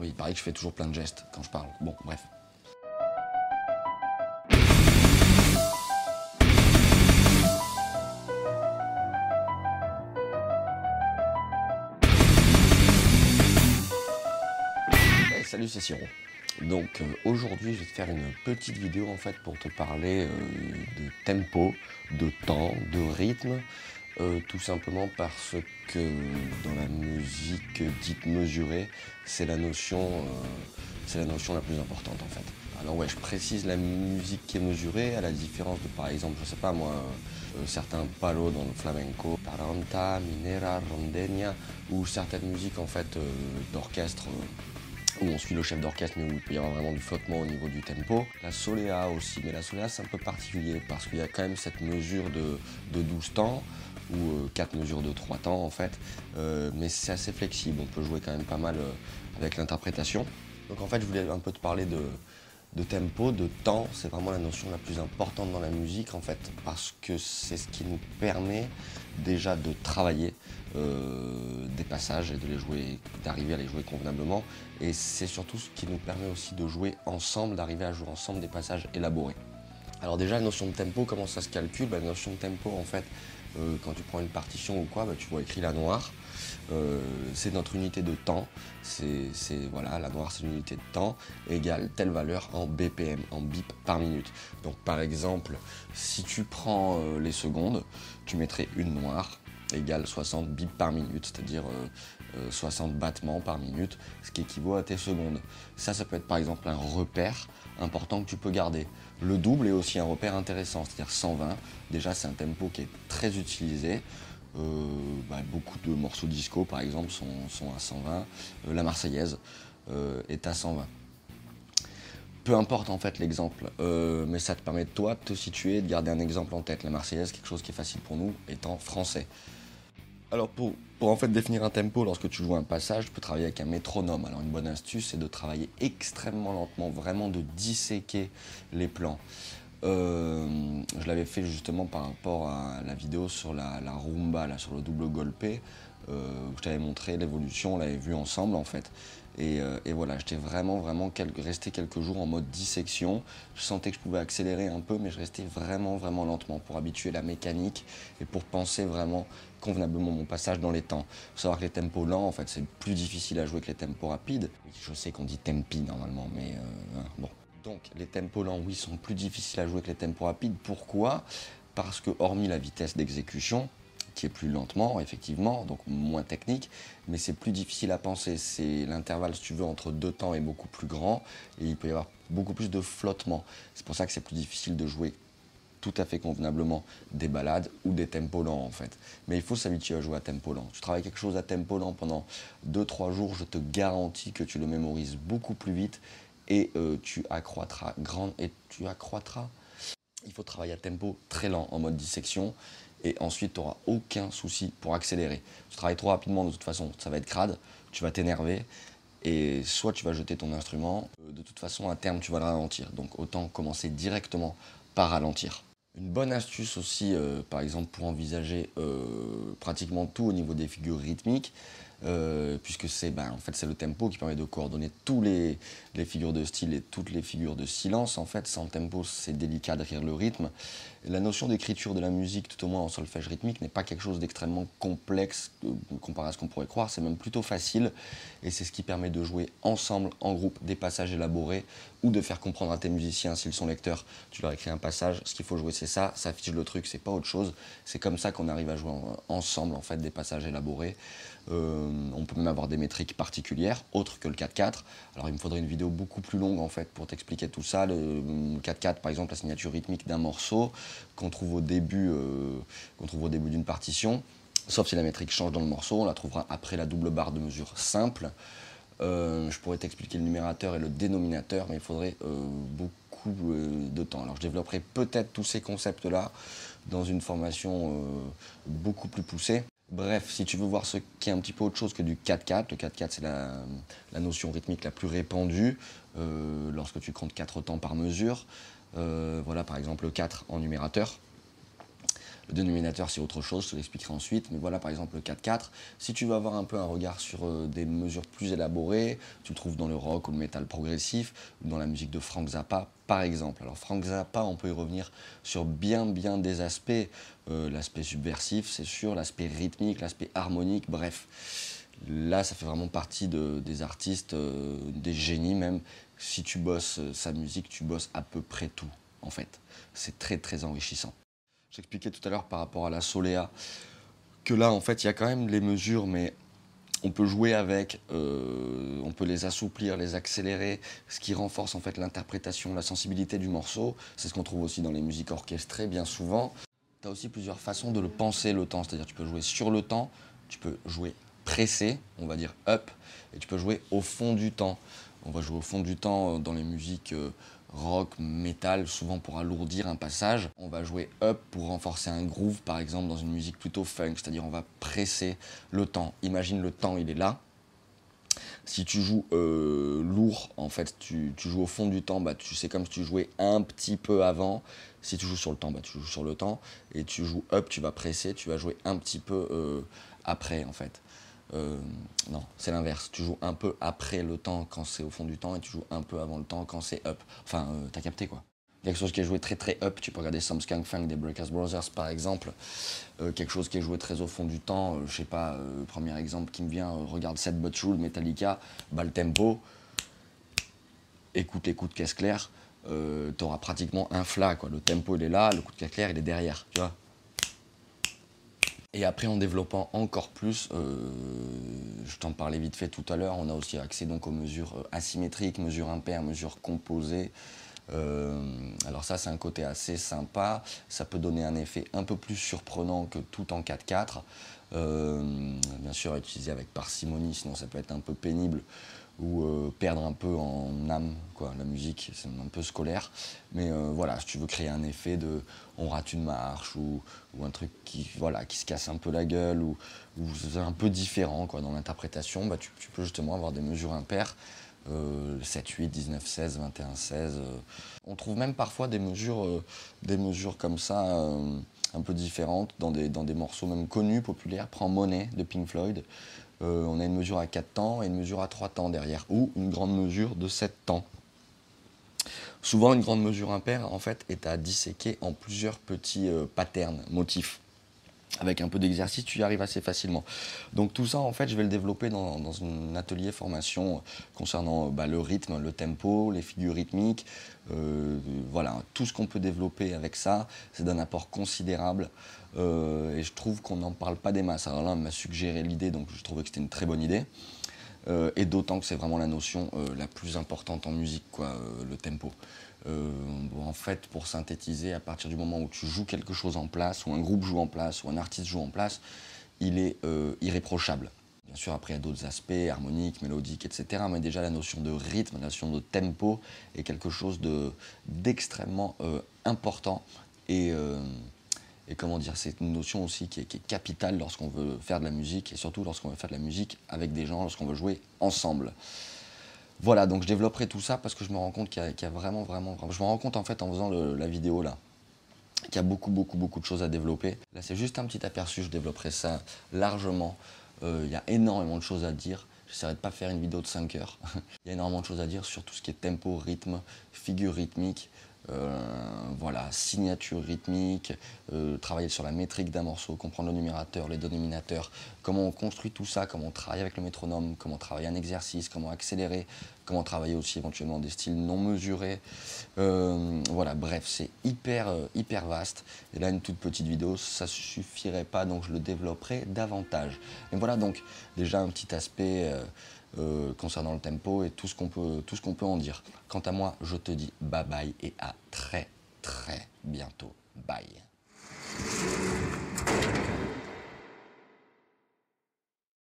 Oui, il paraît que je fais toujours plein de gestes quand je parle. Bon, bref. Eh, salut, c'est Siro. Donc euh, aujourd'hui, je vais te faire une petite vidéo en fait pour te parler euh, de tempo, de temps, de rythme, euh, tout simplement parce que dans la musique dite mesurée, c'est la notion, c'est la notion la plus importante en fait. Alors ouais, je précise la musique qui est mesurée à la différence de par exemple, je sais pas moi, certains palos dans le flamenco, taranta, minera, rondenia, ou certaines musiques en fait d'orchestre où on suit le chef d'orchestre, mais où il peut y avoir vraiment du flottement au niveau du tempo. La soléa aussi, mais la soléa c'est un peu particulier parce qu'il y a quand même cette mesure de, 12 temps ou 4 euh, mesures de 3 temps en fait, euh, mais c'est assez flexible, on peut jouer quand même pas mal euh, avec l'interprétation. Donc en fait je voulais un peu te parler de, tempo, de temps, c'est vraiment la notion la plus importante dans la musique en fait, parce que c'est ce qui nous permet déjà de travailler des passages et de les jouer, d'arriver à les jouer convenablement. Et c'est surtout ce qui nous permet aussi de jouer ensemble, d'arriver à jouer ensemble des passages élaborés. Alors déjà, la notion de tempo, comment ça se calcule? Bah, La notion de tempo, en fait, euh, quand tu prends une partition ou quoi, bah, tu vois écrit la noire. Euh, c'est notre unité de temps. C'est voilà, la noire, c'est l'unité de temps égale telle valeur en BPM, en bip par minute. Donc par exemple, si tu prends les secondes, tu mettrais une noire égale 60 bips par minute, c'est-à-dire 60 euh, euh, battements par minute, ce qui équivaut à tes secondes. Ça, ça peut être par exemple un repère important que tu peux garder. Le double est aussi un repère intéressant, c'est-à-dire 120. Déjà, c'est un tempo qui est très utilisé. Euh, bah, beaucoup de morceaux disco, par exemple, sont, à 120. la Marseillaise est à 120 peu importe en fait l'exemple, mais ça te permet de toi de te situer, de garder un exemple en tête. La Marseillaise, quelque chose qui est facile pour nous, étant français. Alors pour, en fait définir un tempo lorsque tu joues un passage, tu peux travailler avec un métronome. Alors une bonne astuce, c'est de travailler extrêmement lentement, vraiment de disséquer les plans. Euh, je l'avais fait justement par rapport à la vidéo sur la, rumba, là, sur le double golpé, je t'avais montré l'évolution, on l'avait vu ensemble en fait. Euh, et, voilà, j'étais vraiment, vraiment resté quelques jours en mode dissection. Je sentais que je pouvais accélérer un peu, mais je restais vraiment, vraiment lentement pour habituer la mécanique et pour penser vraiment convenablement mon passage dans les temps. Il faut savoir que les tempos lents, en fait, c'est plus difficile à jouer que les tempos rapides. Je sais qu'on dit tempi normalement, mais euh, hein, bon. Donc les tempos lents, oui, sont plus difficiles à jouer que les tempos rapides. Pourquoi? Parce que hormis la vitesse d'exécution, qui est plus lentement, effectivement, donc moins technique, mais c'est plus difficile à penser. C'est l'intervalle, si tu veux, entre deux temps est beaucoup plus grand et il peut y avoir beaucoup plus de flottement. C'est pour ça que c'est plus difficile de jouer tout à fait convenablement des balades ou des tempos lents en fait. Mais il faut s'habituer à jouer à tempo lent. Tu travailles quelque chose à tempo lent pendant 2-3 jours, je te garantis que tu le mémorises beaucoup plus vite et euh, tu accroîtras grand et tu accroîtras. Il faut travailler à tempo très lent en mode dissection et ensuite tu n'auras aucun souci pour accélérer. Tu travailles trop rapidement de toute façon, ça va être crade, tu vas t'énerver et soit tu vas jeter ton instrument, euh, de toute façon à terme tu vas le ralentir. Donc autant commencer directement par ralentir. Une bonne astuce aussi, euh, par exemple, pour envisager euh, pratiquement tout au niveau des figures rythmiques, euh, puisque c'est ben, en fait, c'est le tempo qui permet de coordonner tous les, les, figures de style et toutes les figures de silence. En fait, sans tempo, c'est délicat d'écrire le rythme. La notion d'écriture de la musique, tout au moins en solfège rythmique, n'est pas quelque chose d'extrêmement complexe euh, comparé à ce qu'on pourrait croire. C'est même plutôt facile et c'est ce qui permet de jouer ensemble, en groupe, des passages élaborés ou de faire comprendre à tes musiciens, s'ils sont lecteurs, tu leur écris un passage, ce qu'il faut jouer c'est ça, ça affiche le truc, c'est pas autre chose. C'est comme ça qu'on arrive à jouer ensemble en fait des passages élaborés. Euh, on peut même avoir des métriques particulières, autres que le 4-4. Alors il me faudrait une vidéo beaucoup plus longue en fait pour t'expliquer tout ça. Le 4-4 par exemple, la signature rythmique d'un morceau qu'on trouve au début, euh, début d'une partition. Sauf si la métrique change dans le morceau, on la trouvera après la double barre de mesure simple. Euh, je pourrais t'expliquer le numérateur et le dénominateur, mais il faudrait beaucoup de temps. Alors je développerai peut-être tous ces concepts-là dans une formation beaucoup plus poussée. Bref, si tu veux voir ce qui est un petit peu autre chose que du 4-4, le 4-4 c'est la, notion rythmique la plus répandue euh, lorsque tu comptes 4 temps par mesure. Euh, voilà par exemple le 4 en numérateur. Le dénominateur, c'est autre chose, je te l'expliquerai ensuite. Mais voilà, par exemple, le 4-4. Si tu veux avoir un peu un regard sur euh, des mesures plus élaborées, tu le trouves dans le rock ou le métal progressif, ou dans la musique de Frank Zappa, par exemple. Alors, Frank Zappa, on peut y revenir sur bien, bien des aspects. Euh, l'aspect subversif, c'est sûr, l'aspect rythmique, l'aspect harmonique, bref. Là, ça fait vraiment partie des artistes, euh, des génies même. Si tu bosses sa musique, tu bosses à peu près tout, en fait. C'est très, très enrichissant. J'expliquais tout à l'heure par rapport à la Solea que là, en fait, il y a quand même les mesures, mais on peut jouer avec, euh, on peut les assouplir, les accélérer, ce qui renforce en fait l'interprétation, la sensibilité du morceau. C'est ce qu'on trouve aussi dans les musiques orchestrées bien souvent. Tu as aussi plusieurs façons de le penser le temps, c'est-à-dire tu peux jouer sur le temps, tu peux jouer pressé, on va dire up, et tu peux jouer au fond du temps. On va jouer au fond du temps dans les musiques euh, rock, metal, souvent pour alourdir un passage. On va jouer up pour renforcer un groove, par exemple, dans une musique plutôt funk, c'est-à-dire on va presser le temps. Imagine le temps, il est là. Si tu joues euh, lourd, en fait, tu, joues au fond du temps, bah, tu sais comme si tu jouais un petit peu avant. Si tu joues sur le temps, bah, tu joues sur le temps. Et tu joues up, tu vas presser, tu vas jouer un petit peu euh, après, en fait. Euh, non, c'est l'inverse. Tu joues un peu après le temps quand c'est au fond du temps et tu joues un peu avant le temps quand c'est up. Enfin, euh, t'as capté quoi. Quelque chose qui est joué très très up, tu peux regarder Some Skunk Funk des Breakers Brothers par exemple. Euh, quelque chose qui est joué très au fond du temps, je sais pas, premier exemple qui me vient, regarde Set But True Metallica, bas le tempo. Écoute, écoute, caisse claire, t'auras pratiquement un flat quoi. Le tempo il est là, le coup de caisse claire il est derrière, tu vois. Et après, en développant encore plus, euh, je t'en parlais vite fait tout à l'heure, on a aussi accès donc aux mesures euh, asymétriques, mesures impaires, mesures composées. Euh, alors ça, c'est un côté assez sympa. Ça peut donner un effet un peu plus surprenant que tout en 4-4. bien sûr, utilisé avec parcimonie, sinon ça peut être un peu pénible ou euh, perdre un peu en âme, quoi. La musique, c'est un peu scolaire. Mais euh, voilà, si tu veux créer un effet de on rate une marche ou, un truc qui, voilà, qui se casse un peu la gueule ou, c'est un peu différent dans l'interprétation, bah, tu, peux justement avoir des mesures impaires. 7, 8, 19, 16, 21, 16. On trouve même parfois des mesures, euh, des mesures comme ça, un peu différentes, dans des, morceaux même connus, populaires. Prends Money de Pink Floyd. Euh, on a une mesure à 4 temps et une mesure à 3 temps derrière, ou une grande mesure de 7 temps. Souvent, une grande mesure impaire, en fait, est à disséquer en plusieurs petits euh, patterns, motifs. Avec un peu d'exercice, tu y arrives assez facilement. Donc tout ça, en fait, je vais le développer dans, un atelier formation concernant bah, le rythme, le tempo, les figures rythmiques. Euh, voilà, tout ce qu'on peut développer avec ça, c'est d'un apport considérable. Euh, et je trouve qu'on n'en parle pas des masses. Alors là, on m'a suggéré l'idée, donc je trouvais que c'était une très bonne idée. Euh, et d'autant que c'est vraiment la notion la plus importante en musique, quoi, le tempo. Euh, en fait, pour synthétiser, à partir du moment où tu joues quelque chose en place, ou un groupe joue en place, ou un artiste joue en place, il est euh, irréprochable. Bien sûr, après, il y a d'autres aspects, harmoniques, mélodiques, etc. Mais déjà, la notion de rythme, la notion de tempo est quelque chose d'extrêmement euh, important. Et, comment dire, c'est une notion aussi qui est, capitale lorsqu'on veut faire de la musique, et surtout lorsqu'on veut faire de la musique avec des gens, lorsqu'on veut jouer ensemble. Voilà, donc je développerai tout ça parce que je me rends compte qu'il y, a vraiment, vraiment, Je me rends compte en fait en faisant la vidéo là qu'il y a beaucoup, beaucoup, beaucoup de choses à développer. Là, c'est juste un petit aperçu, je développerai ça largement. Euh, il y a énormément de choses à dire. J'essaierai de pas faire une vidéo de 5 heures. Il y a énormément de choses à dire sur tout ce qui est tempo, rythme, figure rythmique, voilà, signature rythmique, euh, travailler sur la métrique d'un morceau, comprendre le numérateur, les dénominateurs, comment on construit tout ça, comment on travaille avec le métronome, comment travailler un exercice, comment accélérer, comment travailler aussi éventuellement des styles non mesurés. Euh, voilà, bref, c'est hyper, hyper vaste. Et là, une toute petite vidéo, ça suffirait pas, donc je le développerai davantage. Et voilà donc déjà un petit aspect euh, concernant le tempo et tout ce qu'on peut, tout ce qu'on peut en dire. Quant à moi, je te dis bye bye et à très très bientôt. Bye.